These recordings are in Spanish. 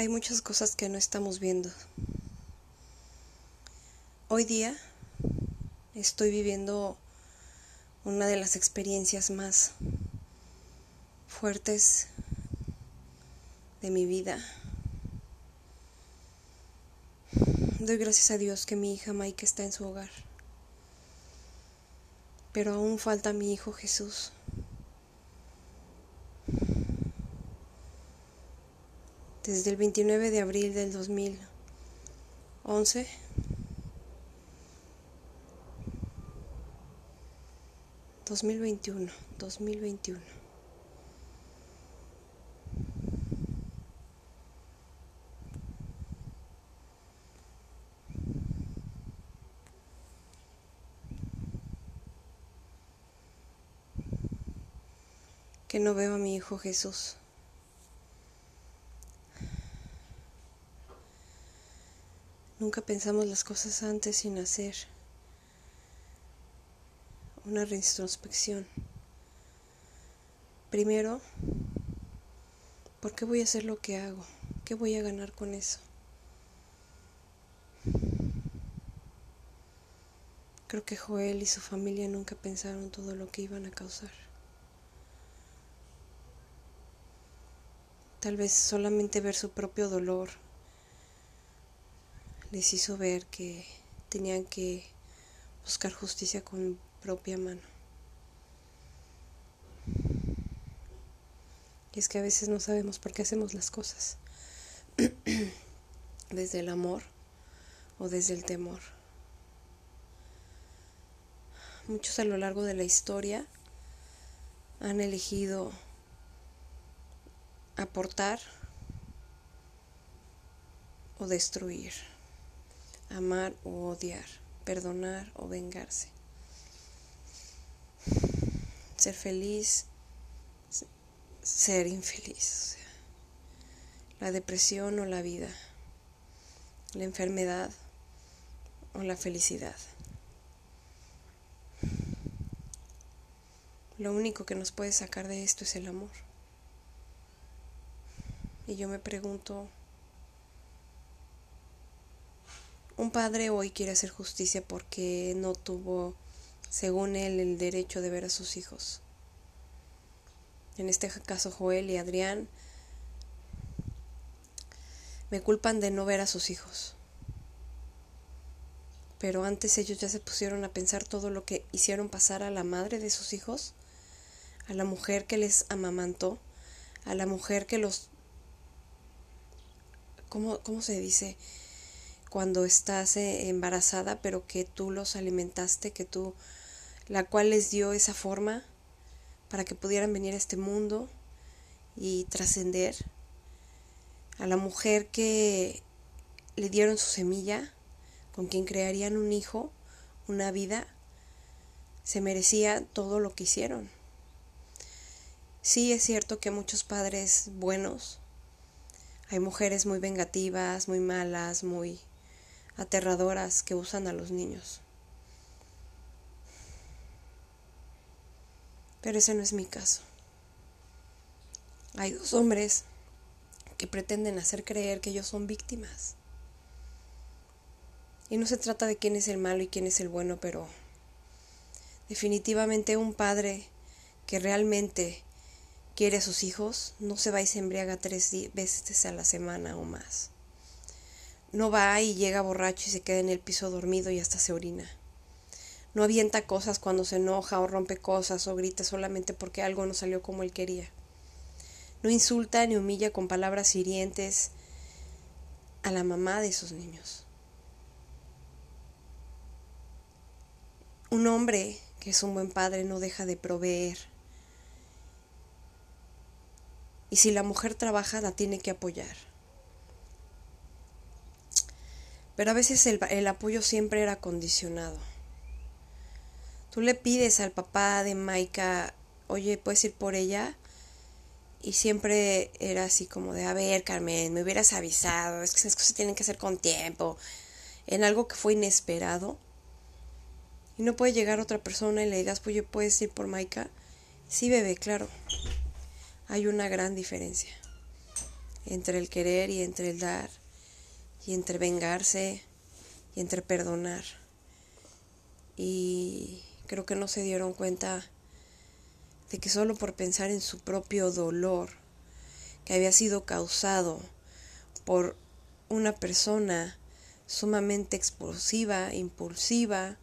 Hay muchas cosas que no estamos viendo. Hoy día estoy viviendo una de las experiencias más fuertes de mi vida. Doy gracias a Dios que mi hija Mike está en su hogar. Pero aún falta mi hijo Jesús. Desde el 29 de abril del 2011 2021 2021 que no veo a mi hijo Jesús. Nunca pensamos las cosas antes sin hacer una reintrospección. Primero, ¿por qué voy a hacer lo que hago? ¿Qué voy a ganar con eso? Creo que Joel y su familia nunca pensaron todo lo que iban a causar. Tal vez solamente ver su propio dolor les hizo ver que tenían que buscar justicia con propia mano. Y es que a veces no sabemos por qué hacemos las cosas, desde el amor o desde el temor. Muchos a lo largo de la historia han elegido aportar o destruir amar o odiar, perdonar o vengarse, ser feliz, ser infeliz, la depresión o la vida, la enfermedad o la felicidad. Lo único que nos puede sacar de esto es el amor. Y yo me pregunto, Un padre hoy quiere hacer justicia porque no tuvo, según él, el derecho de ver a sus hijos. En este caso, Joel y Adrián me culpan de no ver a sus hijos. Pero antes ellos ya se pusieron a pensar todo lo que hicieron pasar a la madre de sus hijos, a la mujer que les amamantó, a la mujer que los... ¿Cómo, cómo se dice? Cuando estás eh, embarazada, pero que tú los alimentaste, que tú, la cual les dio esa forma para que pudieran venir a este mundo y trascender. A la mujer que le dieron su semilla, con quien crearían un hijo, una vida, se merecía todo lo que hicieron. Sí es cierto que muchos padres buenos, hay mujeres muy vengativas, muy malas, muy aterradoras que usan a los niños. Pero ese no es mi caso. Hay dos hombres que pretenden hacer creer que ellos son víctimas. Y no se trata de quién es el malo y quién es el bueno, pero definitivamente un padre que realmente quiere a sus hijos no se va y se embriaga tres veces a la semana o más. No va y llega borracho y se queda en el piso dormido y hasta se orina. No avienta cosas cuando se enoja o rompe cosas o grita solamente porque algo no salió como él quería. No insulta ni humilla con palabras hirientes a la mamá de esos niños. Un hombre que es un buen padre no deja de proveer. Y si la mujer trabaja, la tiene que apoyar. Pero a veces el, apoyo siempre era condicionado. Tú le pides al papá de Maika, oye, ¿puedes ir por ella? Y siempre era así como de, a ver, Carmen, me hubieras avisado, es que esas cosas tienen que ser con tiempo, en algo que fue inesperado. Y no puede llegar otra persona y le digas, oye, ¿puedes ir por Maika? Sí, bebé, claro. Hay una gran diferencia. entre el querer y entre el dar, y entre vengarse y entre perdonar. Y creo que no se dieron cuenta de que solo por pensar en su propio dolor, que había sido causado por una persona sumamente explosiva, impulsiva,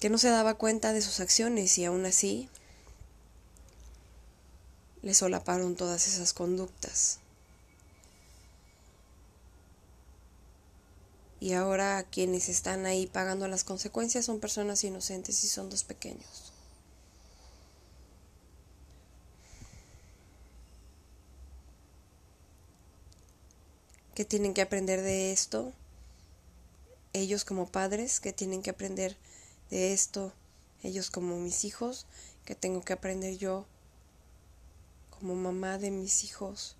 que no se daba cuenta de sus acciones y aún así le solaparon todas esas conductas. Y ahora quienes están ahí pagando las consecuencias son personas inocentes y son dos pequeños. ¿Qué tienen que aprender de esto? Ellos como padres, ¿qué tienen que aprender de esto? Ellos como mis hijos, ¿qué tengo que aprender yo como mamá de mis hijos?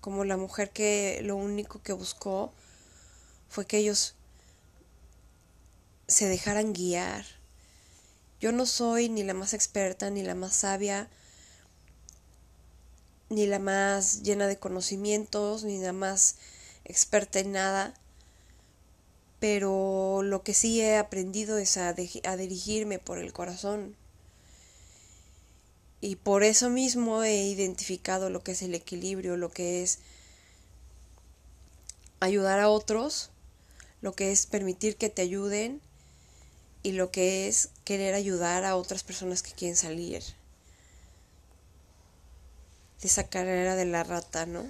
Como la mujer que lo único que buscó fue que ellos se dejaran guiar. Yo no soy ni la más experta, ni la más sabia, ni la más llena de conocimientos, ni la más experta en nada, pero lo que sí he aprendido es a, dirigirme por el corazón. Y por eso mismo he identificado lo que es el equilibrio, lo que es ayudar a otros, lo que es permitir que te ayuden y lo que es querer ayudar a otras personas que quieren salir de esa carrera de la rata, ¿no?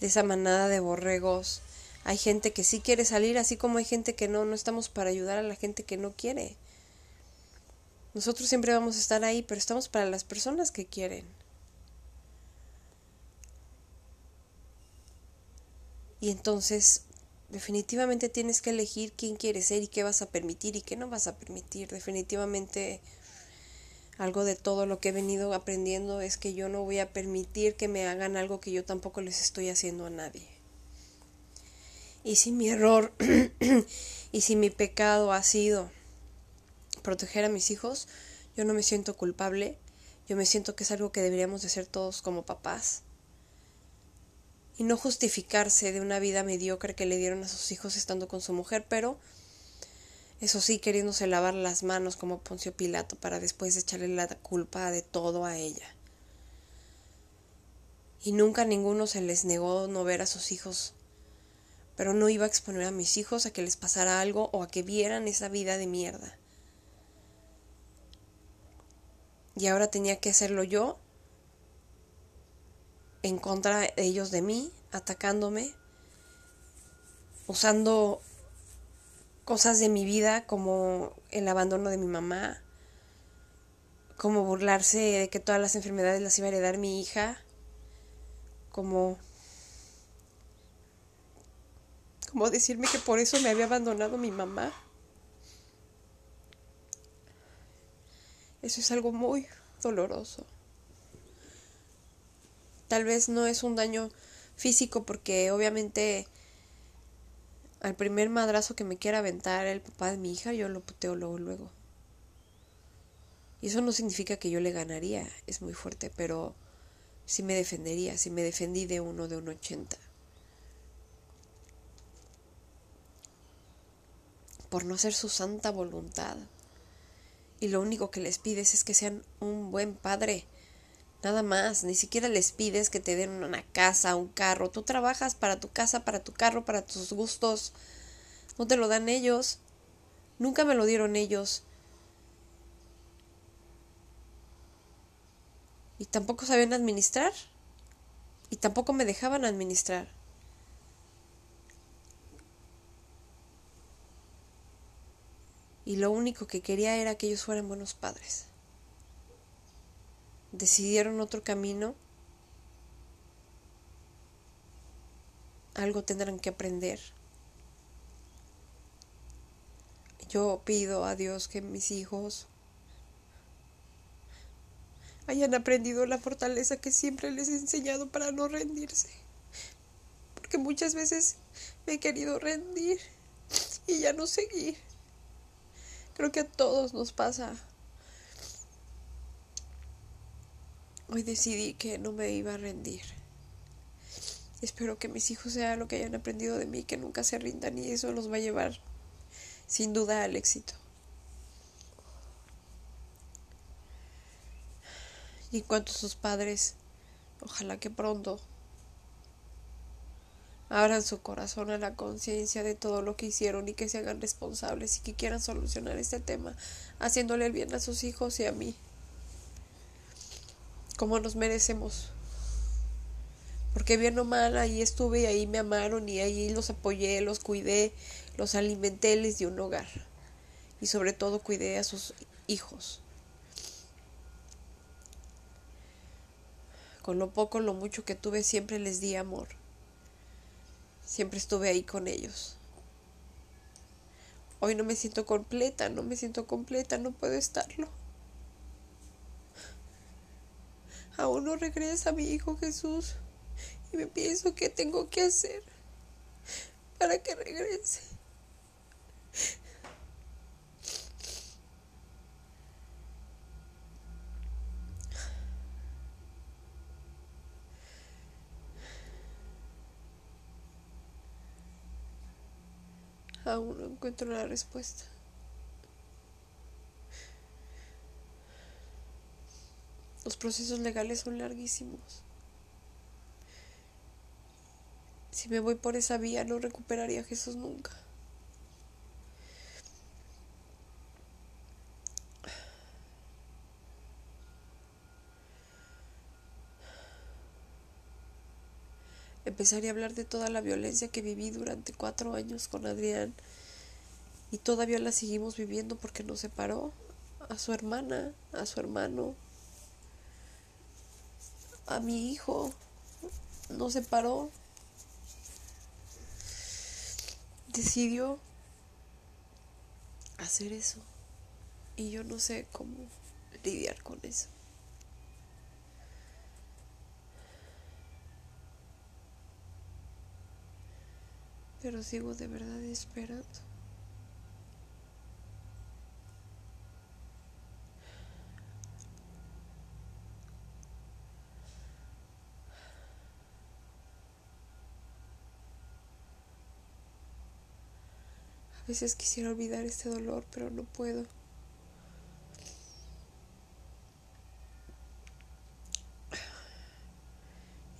De esa manada de borregos. Hay gente que sí quiere salir, así como hay gente que no. No estamos para ayudar a la gente que no quiere. Nosotros siempre vamos a estar ahí, pero estamos para las personas que quieren. Y entonces, definitivamente tienes que elegir quién quieres ser y qué vas a permitir y qué no vas a permitir. Definitivamente algo de todo lo que he venido aprendiendo es que yo no voy a permitir que me hagan algo que yo tampoco les estoy haciendo a nadie. Y si mi error y si mi pecado ha sido proteger a mis hijos, yo no me siento culpable, yo me siento que es algo que deberíamos de hacer todos como papás. Y no justificarse de una vida mediocre que le dieron a sus hijos estando con su mujer, pero eso sí, queriéndose lavar las manos como Poncio Pilato para después echarle la culpa de todo a ella. Y nunca a ninguno se les negó no ver a sus hijos, pero no iba a exponer a mis hijos a que les pasara algo o a que vieran esa vida de mierda. Y ahora tenía que hacerlo yo en contra de ellos de mí, atacándome, usando cosas de mi vida como el abandono de mi mamá, como burlarse de que todas las enfermedades las iba a heredar mi hija, como como decirme que por eso me había abandonado mi mamá. Eso es algo muy doloroso. Tal vez no es un daño físico porque obviamente al primer madrazo que me quiera aventar el papá de mi hija, yo lo puteo luego, luego. Y eso no significa que yo le ganaría, es muy fuerte, pero sí me defendería, si me defendí de uno de un ochenta. Por no hacer su santa voluntad. Y lo único que les pides es que sean un buen padre Nada más, ni siquiera les pides que te den una casa, un carro. Tú trabajas para tu casa, para tu carro, para tus gustos. No te lo dan ellos. Nunca me lo dieron ellos. Y tampoco sabían administrar. Y tampoco me dejaban administrar. Y lo único que quería era que ellos fueran buenos padres decidieron otro camino, algo tendrán que aprender. Yo pido a Dios que mis hijos hayan aprendido la fortaleza que siempre les he enseñado para no rendirse. Porque muchas veces me he querido rendir y ya no seguir. Creo que a todos nos pasa hoy decidí que no me iba a rendir. Espero que mis hijos sean lo que hayan aprendido de mí, que nunca se rindan y eso los va a llevar sin duda al éxito. Y en cuanto a sus padres, ojalá que pronto abran su corazón a la conciencia de todo lo que hicieron y que se hagan responsables y que quieran solucionar este tema, haciéndole el bien a sus hijos y a mí, como nos merecemos. Porque bien o mal, ahí estuve y ahí me amaron y ahí los apoyé, los cuidé, los alimenté, les di un hogar. Y sobre todo cuidé a sus hijos. Con lo poco, lo mucho que tuve, siempre les di amor. Siempre estuve ahí con ellos. Hoy no me siento completa, no me siento completa, no puedo estarlo. Aún no regresa mi hijo Jesús y me pienso qué tengo que hacer para que regrese. Aún no encuentro la respuesta. Los procesos legales son larguísimos. Si me voy por esa vía no recuperaría a Jesús nunca. Empezaría a hablar de toda la violencia que viví durante cuatro años con Adrián y todavía la seguimos viviendo porque nos separó a su hermana, a su hermano, a mi hijo, nos separó decidió hacer eso y yo no sé cómo lidiar con eso. Pero sigo de verdad esperando. Veces quisiera olvidar este dolor, pero no puedo.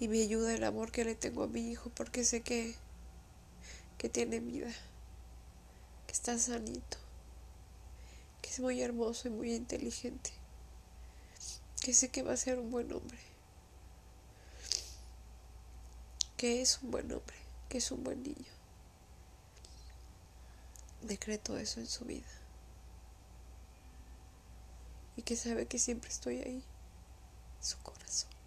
Y me ayuda el amor que le tengo a mi hijo porque sé que, que tiene vida, que está sanito, que es muy hermoso y muy inteligente, que sé que va a ser un buen hombre, que es un buen hombre, que es un buen niño decreto eso en su vida. Y que sabe que siempre estoy ahí, en su corazón.